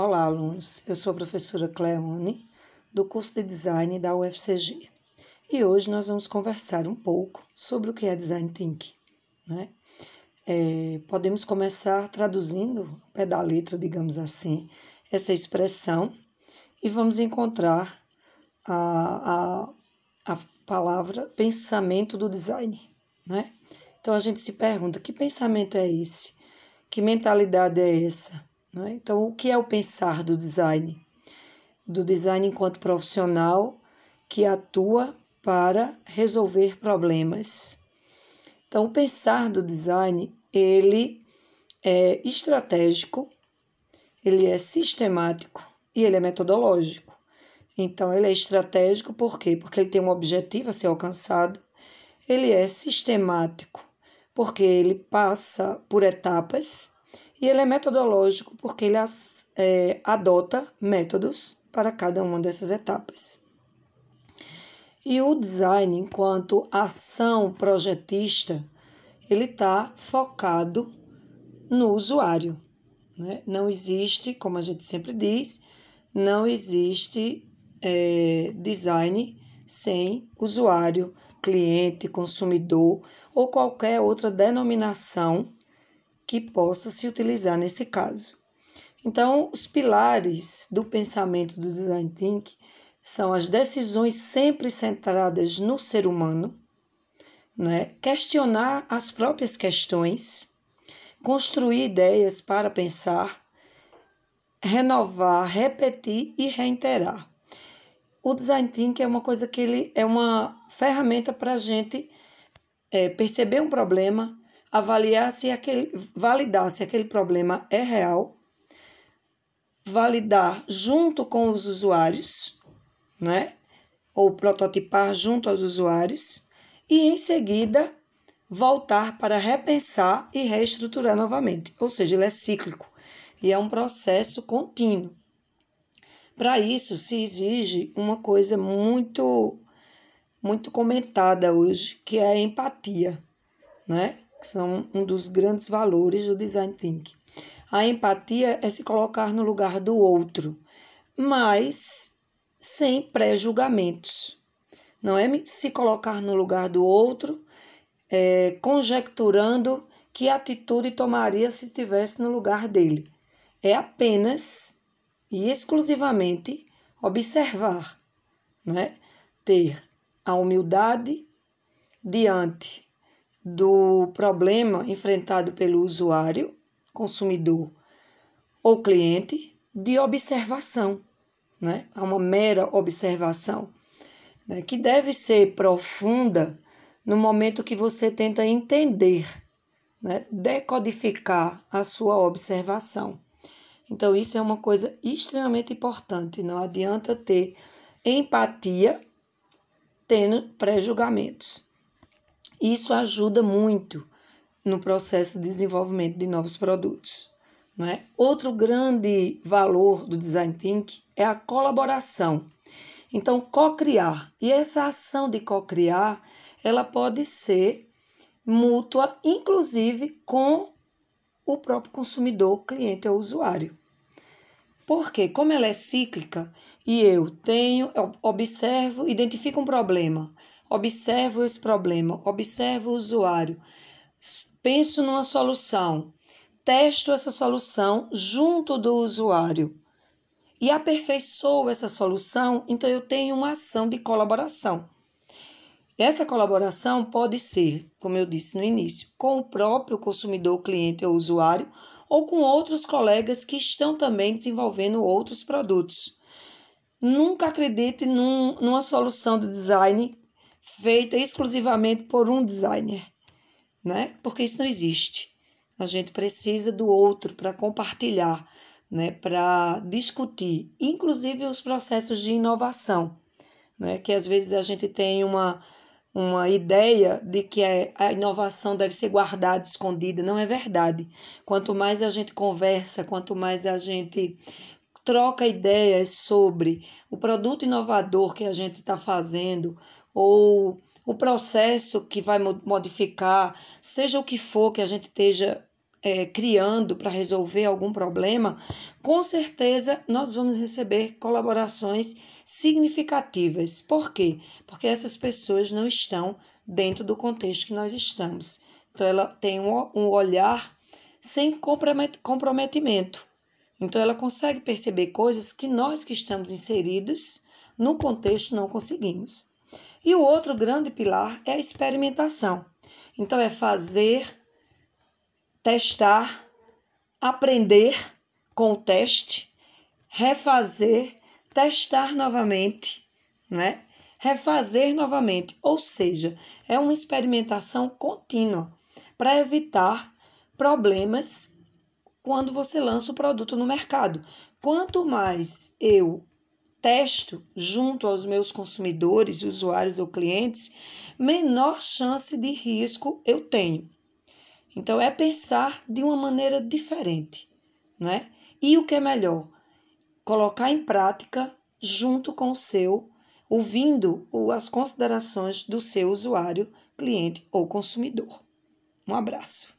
Olá, alunos. Eu sou a professora Cleone, do curso de Design da UFCG. E hoje nós vamos conversar um pouco sobre o que é Design Thinking. Né? É, podemos começar traduzindo, pé da letra, digamos assim, essa expressão e vamos encontrar a, a, a palavra pensamento do design. Né? Então a gente se pergunta: que pensamento é esse? Que mentalidade é essa? Né? Então, o que é o pensar do design? Do design enquanto profissional que atua para resolver problemas. Então, o pensar do design, ele é estratégico, ele é sistemático e ele é metodológico. Então, ele é estratégico por quê? Porque ele tem um objetivo a ser alcançado. Ele é sistemático, porque ele passa por etapas e ele é metodológico porque ele é, adota métodos para cada uma dessas etapas. E o design, enquanto ação projetista, ele está focado no usuário. Né? Não existe, como a gente sempre diz, não existe é, design sem usuário, cliente, consumidor ou qualquer outra denominação que possa se utilizar nesse caso. Então, os pilares do pensamento do design thinking são as decisões sempre centradas no ser humano, né? questionar as próprias questões, construir ideias para pensar, renovar, repetir e reiterar. O design thinking é uma coisa que ele é uma ferramenta para a gente é, perceber um problema, avaliar se aquele, validar se aquele problema é real, validar junto com os usuários, né? Ou prototipar junto aos usuários e em seguida voltar para repensar e reestruturar novamente. Ou seja, ele é cíclico e é um processo contínuo. Para isso se exige uma coisa muito muito comentada hoje, que é a empatia, né? Que são um dos grandes valores do design thinking. A empatia é se colocar no lugar do outro, mas sem pré-julgamentos. Não é se colocar no lugar do outro, é, conjecturando que atitude tomaria se estivesse no lugar dele. É apenas e exclusivamente observar, né? ter a humildade diante do problema enfrentado pelo usuário, consumidor ou cliente de observação, né? É uma mera observação, né? que deve ser profunda no momento que você tenta entender, né? decodificar a sua observação. Então, isso é uma coisa extremamente importante. Não adianta ter empatia tendo pré-julgamentos. Isso ajuda muito no processo de desenvolvimento de novos produtos. Não é? Outro grande valor do design thinking é a colaboração. Então, co-criar. E essa ação de co-criar, ela pode ser mútua, inclusive com o próprio consumidor, cliente ou usuário. Porque, como ela é cíclica e eu tenho, eu observo, identifico um problema, observo esse problema, observo o usuário, penso numa solução, testo essa solução junto do usuário e aperfeiçoo essa solução, então eu tenho uma ação de colaboração. Essa colaboração pode ser, como eu disse no início, com o próprio consumidor, cliente ou usuário, ou com outros colegas que estão também desenvolvendo outros produtos. Nunca acredite num, numa solução de design feita exclusivamente por um designer, né? Porque isso não existe. A gente precisa do outro para compartilhar, né? Para discutir, inclusive os processos de inovação, né? Que às vezes a gente tem uma uma ideia de que a inovação deve ser guardada, escondida. Não é verdade. Quanto mais a gente conversa, quanto mais a gente troca ideias sobre o produto inovador que a gente está fazendo, ou o processo que vai modificar, seja o que for que a gente esteja é, criando para resolver algum problema, com certeza nós vamos receber colaborações significativas. Por quê? Porque essas pessoas não estão dentro do contexto que nós estamos. Então, ela tem um, um olhar sem comprometimento. Então, ela consegue perceber coisas que nós que estamos inseridos no contexto não conseguimos. E o outro grande pilar é a experimentação. Então, é fazer, testar, aprender com o teste, refazer, testar novamente, né? Refazer novamente, ou seja, é uma experimentação contínua para evitar problemas quando você lança o produto no mercado. Quanto mais eu testo junto aos meus consumidores, usuários ou clientes, menor chance de risco eu tenho. Então é pensar de uma maneira diferente, né? E o que é melhor, colocar em prática junto com o seu, ouvindo as considerações do seu usuário, cliente ou consumidor. Um abraço.